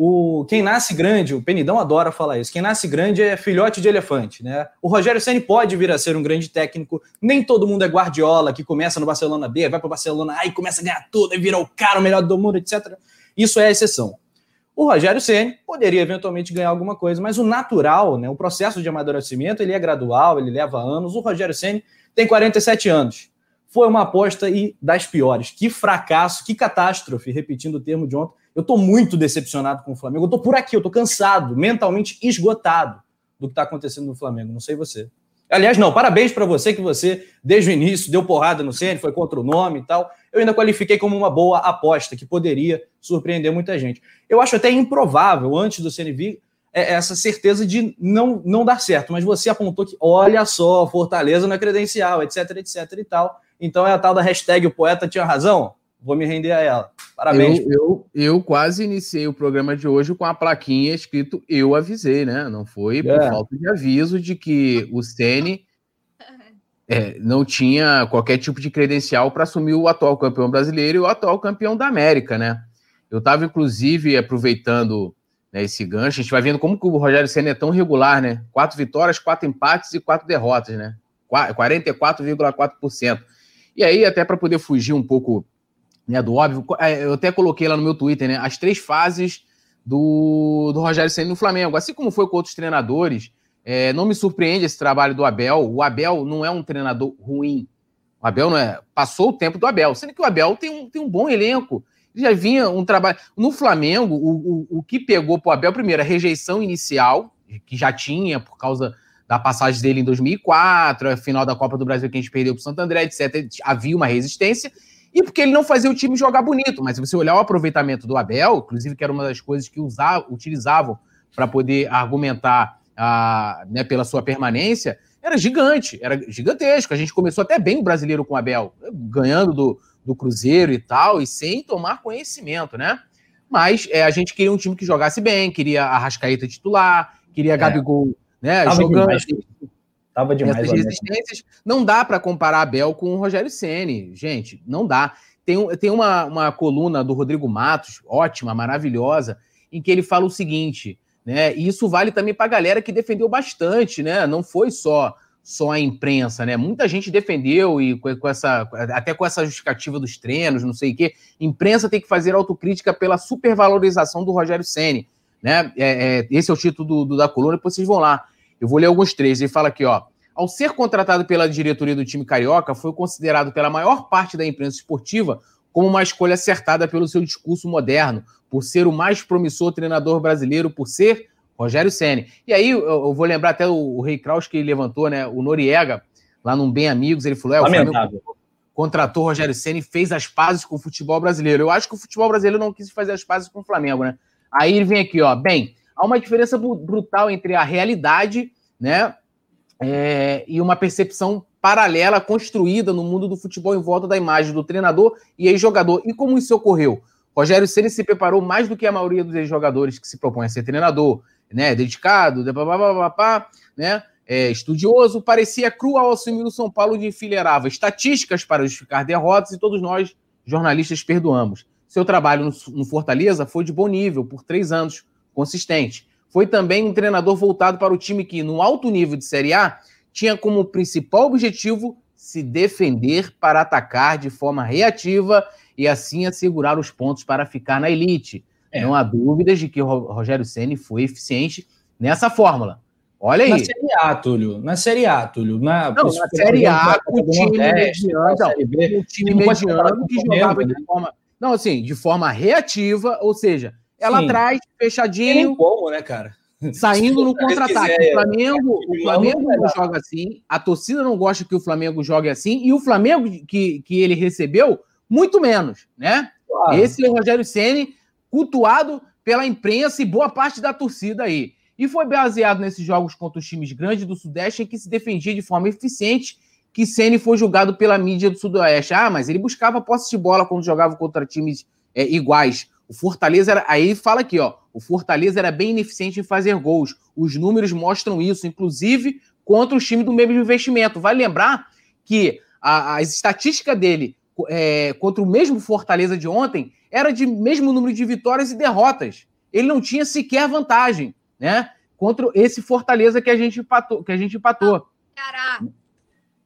o, quem nasce grande, o Penidão adora falar isso, quem nasce grande é filhote de elefante, né? O Rogério Ceni pode vir a ser um grande técnico, nem todo mundo é Guardiola, que começa no Barcelona B, vai para o Barcelona A e começa a ganhar tudo, e vira o cara, o melhor do mundo, etc. Isso é a exceção. O Rogério Ceni poderia eventualmente ganhar alguma coisa, mas o natural, né, o processo de amadurecimento, ele é gradual, ele leva anos. O Rogério Ceni tem 47 anos. Foi uma aposta e das piores. Que fracasso, que catástrofe, repetindo o termo de ontem eu estou muito decepcionado com o Flamengo. Eu estou por aqui, eu estou cansado, mentalmente esgotado do que está acontecendo no Flamengo. Não sei você. Aliás, não, parabéns para você que você, desde o início, deu porrada no Ceni, foi contra o nome e tal. Eu ainda qualifiquei como uma boa aposta, que poderia surpreender muita gente. Eu acho até improvável, antes do Ceni vir, é, essa certeza de não, não dar certo. Mas você apontou que, olha só, Fortaleza na é credencial, etc, etc e tal. Então é a tal da hashtag o poeta tinha razão vou me render a ela. Parabéns. Eu, eu, eu, quase iniciei o programa de hoje com a plaquinha escrito Eu avisei, né? Não foi por é. falta de aviso de que o Sene é, não tinha qualquer tipo de credencial para assumir o atual campeão brasileiro e o atual campeão da América, né? Eu estava, inclusive, aproveitando né, esse gancho, a gente vai vendo como que o Rogério Senna é tão regular, né? Quatro vitórias, quatro empates e quatro derrotas, né? 44,4%. E aí, até para poder fugir um pouco né, do óbvio. É, eu até coloquei lá no meu Twitter, né, as três fases do, do Rogério Senna no Flamengo. Assim como foi com outros treinadores, é, não me surpreende esse trabalho do Abel. O Abel não é um treinador ruim. O Abel não é. Passou o tempo do Abel, sendo que o Abel tem um, tem um bom elenco. Ele já vinha um trabalho. No Flamengo, o, o, o que pegou para o Abel, primeiro, a rejeição inicial, que já tinha por causa da passagem dele em 2004, a final da Copa do Brasil que a gente perdeu para o Santo André, etc. Havia uma resistência e porque ele não fazia o time jogar bonito. Mas se você olhar o aproveitamento do Abel, inclusive que era uma das coisas que usava, utilizavam para poder argumentar a, né, pela sua permanência, era gigante, era gigantesco. A gente começou até bem o brasileiro com o Abel, ganhando do, do Cruzeiro e tal, e sem tomar conhecimento, né? Mas é, a gente queria um time que jogasse bem, queria a Rascaeta titular, queria a é. Gabigol né, jogando. Demais. Tava demais. Essas resistências não dá para comparar Abel com o Rogério Ceni, gente, não dá. Tem, tem uma, uma coluna do Rodrigo Matos, ótima, maravilhosa, em que ele fala o seguinte, né? E isso vale também para a galera que defendeu bastante, né? Não foi só só a imprensa, né? Muita gente defendeu e com, com essa até com essa justificativa dos treinos, não sei o quê. Imprensa tem que fazer autocrítica pela supervalorização do Rogério Ceni, né? É, é, esse é o título do, do, da coluna, depois vocês vão lá. Eu vou ler alguns trechos. Ele fala aqui, ó. Ao ser contratado pela diretoria do time carioca, foi considerado pela maior parte da imprensa esportiva como uma escolha acertada pelo seu discurso moderno, por ser o mais promissor treinador brasileiro, por ser Rogério Ceni. E aí eu vou lembrar até o, o Rei Kraus que levantou, né? O Noriega, lá num Bem Amigos, ele falou: é, o Flamengo contratou o Rogério Ceni e fez as pazes com o futebol brasileiro. Eu acho que o futebol brasileiro não quis fazer as pazes com o Flamengo, né? Aí ele vem aqui, ó. Bem, há uma diferença brutal entre a realidade né? É, e uma percepção paralela construída no mundo do futebol em volta da imagem do treinador e ex-jogador. E como isso ocorreu? Rogério Ceni se preparou mais do que a maioria dos ex-jogadores que se propõem a ser treinador, né? Dedicado, né? É, estudioso, parecia cru ao assumir o São Paulo de enfileirava estatísticas para justificar derrotas e todos nós, jornalistas, perdoamos. Seu trabalho no, Fortaleza foi de bom nível, por três anos, consistente. Foi também um treinador voltado para o time que, no alto nível de Série A, tinha como principal objetivo se defender para atacar de forma reativa e assim assegurar os pontos para ficar na elite. É. Não há dúvidas de que o Rogério Ceni foi eficiente nessa fórmula. Olha aí. Na Série A, Túlio. Na Série A, Túlio. Na, não, na Série A, o time mediano, o time mediano que jogava de forma... Não, assim, de forma reativa, ou seja, ela Sim. atrás, fechadinho. como, né, cara? Saindo no contra-ataque. O Flamengo, o Flamengo não joga assim, a torcida não gosta que o Flamengo jogue assim, e o Flamengo que, que ele recebeu, muito menos, né? Claro. Esse é o Rogério Ceni cultuado pela imprensa e boa parte da torcida aí. E foi baseado nesses jogos contra os times grandes do Sudeste em que se defendia de forma eficiente que Ceni foi julgado pela mídia do Sudoeste. Ah, mas ele buscava posse de bola quando jogava contra times é, iguais. O Fortaleza era. Aí fala aqui, ó. O Fortaleza era bem ineficiente em fazer gols. Os números mostram isso, inclusive contra os times do mesmo investimento. Vai lembrar que a, a estatística dele é, contra o mesmo Fortaleza de ontem era de mesmo número de vitórias e derrotas. ele não tinha sequer vantagem, né? Contra esse Fortaleza que a gente empatou. Que a gente empatou. Caraca.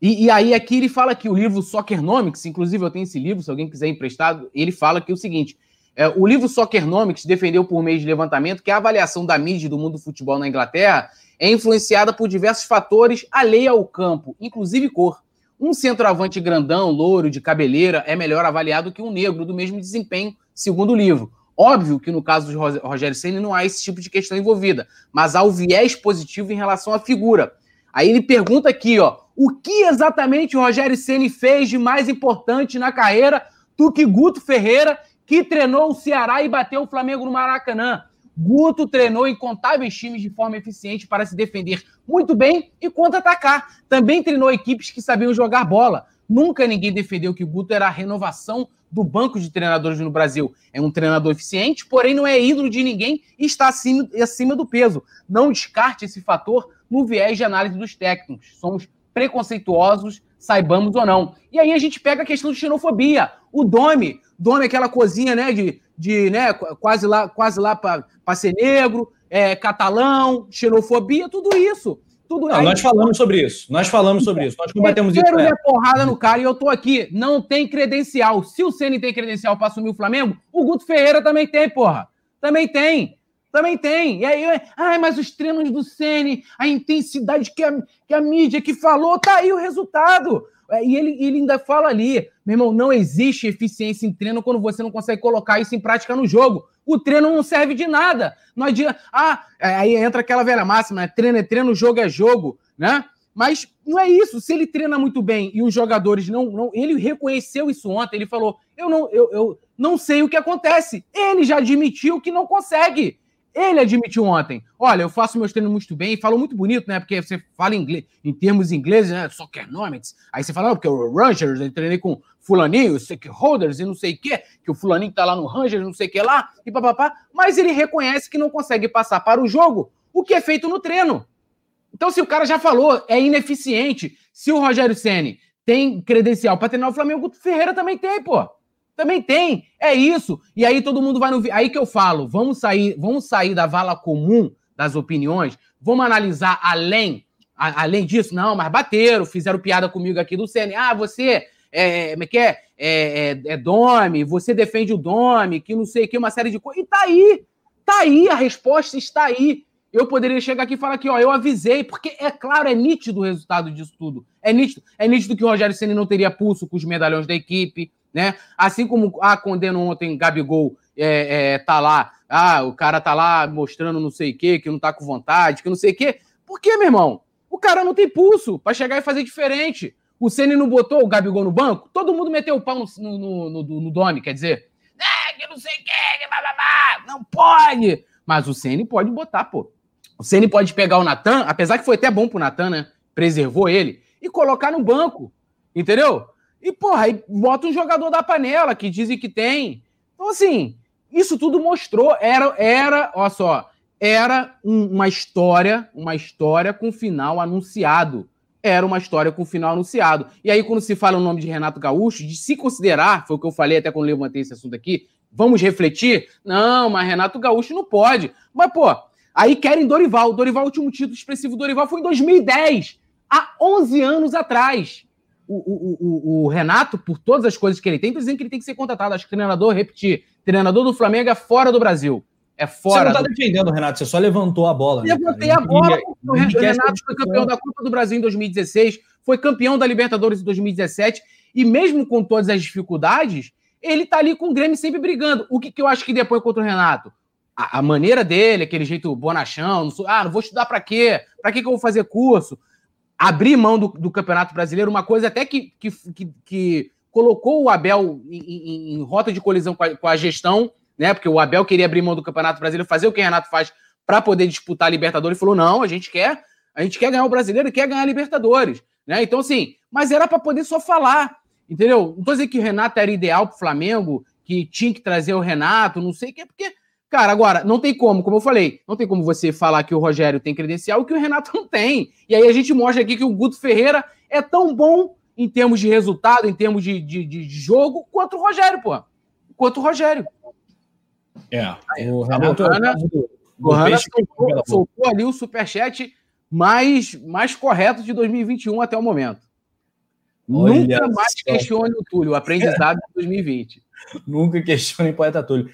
E, e, aí aqui ele fala que o livro Soccernomics, inclusive eu tenho esse livro, se alguém quiser emprestado, ele fala que é o seguinte, é, o livro Soccernomics defendeu por meio de levantamento que a avaliação da mídia do mundo do futebol na Inglaterra é influenciada por diversos fatores alheio ao campo, inclusive cor. Um centroavante grandão, louro, de cabeleira, é melhor avaliado que um negro do mesmo desempenho, segundo o livro. Óbvio que no caso de Rogério Senna não há esse tipo de questão envolvida, mas há o viés positivo em relação à figura. Aí ele pergunta aqui, ó, o que exatamente o Rogério Ceni fez de mais importante na carreira do que Guto Ferreira, que treinou o Ceará e bateu o Flamengo no Maracanã? Guto treinou incontáveis times de forma eficiente para se defender muito bem e contra-atacar. Também treinou equipes que sabiam jogar bola. Nunca ninguém defendeu que Guto era a renovação do banco de treinadores no Brasil. É um treinador eficiente, porém não é ídolo de ninguém e está acima, acima do peso. Não descarte esse fator no viés de análise dos técnicos. Somos preconceituosos, saibamos ou não. E aí a gente pega a questão de xenofobia. O Dome, Dome é aquela cozinha, né, de, de né, quase lá, quase lá para ser negro, é, catalão, xenofobia, tudo isso. Tudo não, aí, nós falamos sobre isso. Nós falamos sobre isso. Nós combatemos isso. Quero porrada no cara e eu tô aqui. Não tem credencial. Se o Ceni tem credencial para assumir o Flamengo, o Guto Ferreira também tem, porra. Também tem. Também tem. E aí, ai, mas os treinos do Ceni, a intensidade que a, que a mídia que falou, tá aí o resultado. É, e ele, ele ainda fala ali, meu irmão, não existe eficiência em treino quando você não consegue colocar isso em prática no jogo. O treino não serve de nada. Não adianta. Ah, é, aí entra aquela velha máxima, né? Treino é treino, jogo é jogo, né? Mas não é isso. Se ele treina muito bem e os jogadores não. não ele reconheceu isso ontem, ele falou: eu não, eu, eu não sei o que acontece. Ele já admitiu que não consegue. Ele admitiu ontem: olha, eu faço meus treinos muito bem, falou muito bonito, né? Porque você fala inglês, em termos ingleses, né? Soccernomics. Aí você fala, porque o Rangers, eu treinei com Fulaninho, stakeholders e não sei o quê, que o Fulaninho tá lá no Rangers, não sei o que lá, e papapá. Mas ele reconhece que não consegue passar para o jogo o que é feito no treino. Então, se o cara já falou, é ineficiente. Se o Rogério Ceni tem credencial para treinar o Flamengo, o Ferreira também tem, pô. Também tem, é isso. E aí todo mundo vai no. Aí que eu falo, vamos sair, vamos sair da vala comum das opiniões, vamos analisar além, a, além disso. Não, mas bateram, fizeram piada comigo aqui do CN. Ah, você é, como é que é? É, é, é Dome, você defende o Dome, que não sei o que, uma série de coisas. E tá aí, tá aí, a resposta está aí. Eu poderia chegar aqui e falar que, ó, eu avisei, porque é claro, é nítido o resultado disso tudo. É nítido. É nítido que o Rogério Ceni não teria pulso com os medalhões da equipe né? Assim como a ah, condena ontem Gabigol é, é, tá lá, ah, o cara tá lá mostrando não sei o quê, que não tá com vontade, que não sei o quê. Por quê, meu irmão? O cara não tem pulso para chegar e fazer diferente. O Ceni não botou o Gabigol no banco, todo mundo meteu o pau no, no, no, no, Dome, quer dizer, ah, que não sei o quê, que blá, blá, blá. não pode. Mas o Ceni pode botar, pô. O Ceni pode pegar o Natan, apesar que foi até bom pro Natan, né? Preservou ele, e colocar no banco, entendeu? E, porra, aí bota um jogador da panela, que dizem que tem. Então, assim, isso tudo mostrou. Era, era olha só, era um, uma história, uma história com final anunciado. Era uma história com final anunciado. E aí, quando se fala o nome de Renato Gaúcho, de se considerar, foi o que eu falei até quando levantei esse assunto aqui, vamos refletir? Não, mas Renato Gaúcho não pode. Mas, pô, aí querem Dorival. Dorival, o último título expressivo do Dorival foi em 2010, há 11 anos atrás o, o, o, Renato, por todas as coisas que ele tem, dizendo que ele tem que ser contratado. Acho que treinador, repetir, treinador do Flamengo é fora do Brasil. É fora. Você não está do... defendendo Renato, você só levantou a bola. Né, Levantei a bola. o Renato foi campeão da Copa do Brasil em 2016, foi campeão da Libertadores em 2017, e mesmo com todas as dificuldades, ele tá ali com o Grêmio sempre brigando. O que, que eu acho que depois contra o Renato? A, a maneira dele, aquele jeito bonachão, não sou, ah, não vou estudar para quê? Para que, que eu vou fazer curso? Abrir mão do, do Campeonato Brasileiro, uma coisa até que, que, que, que colocou o Abel em, em, em rota de colisão com a, com a, gestão, né? Porque o Abel queria abrir mão do Campeonato Brasileiro, fazer o que o Renato faz para poder disputar a Libertadores, e falou: não, a gente quer, a gente quer ganhar o brasileiro e quer ganhar a Libertadores. Né? Então, assim, mas era para poder só falar. Entendeu? Não tô dizendo que o Renato era ideal para o Flamengo, que tinha que trazer o Renato, não sei o que, porque Cara, agora, não tem como, como eu falei, não tem como você falar que o Rogério tem credencial e que o Renato não tem. E aí a gente mostra aqui que o Guto Ferreira é tão bom em termos de resultado, em termos de, de, de jogo, quanto o Rogério, pô. Quanto o Rogério. É. O Renato. O Hanna soltou, soltou ali o superchat mais, mais correto de 2021 até o momento. Olha Nunca mais questione o Túlio, o aprendizado de 2020. Nunca questione o poeta Túlio.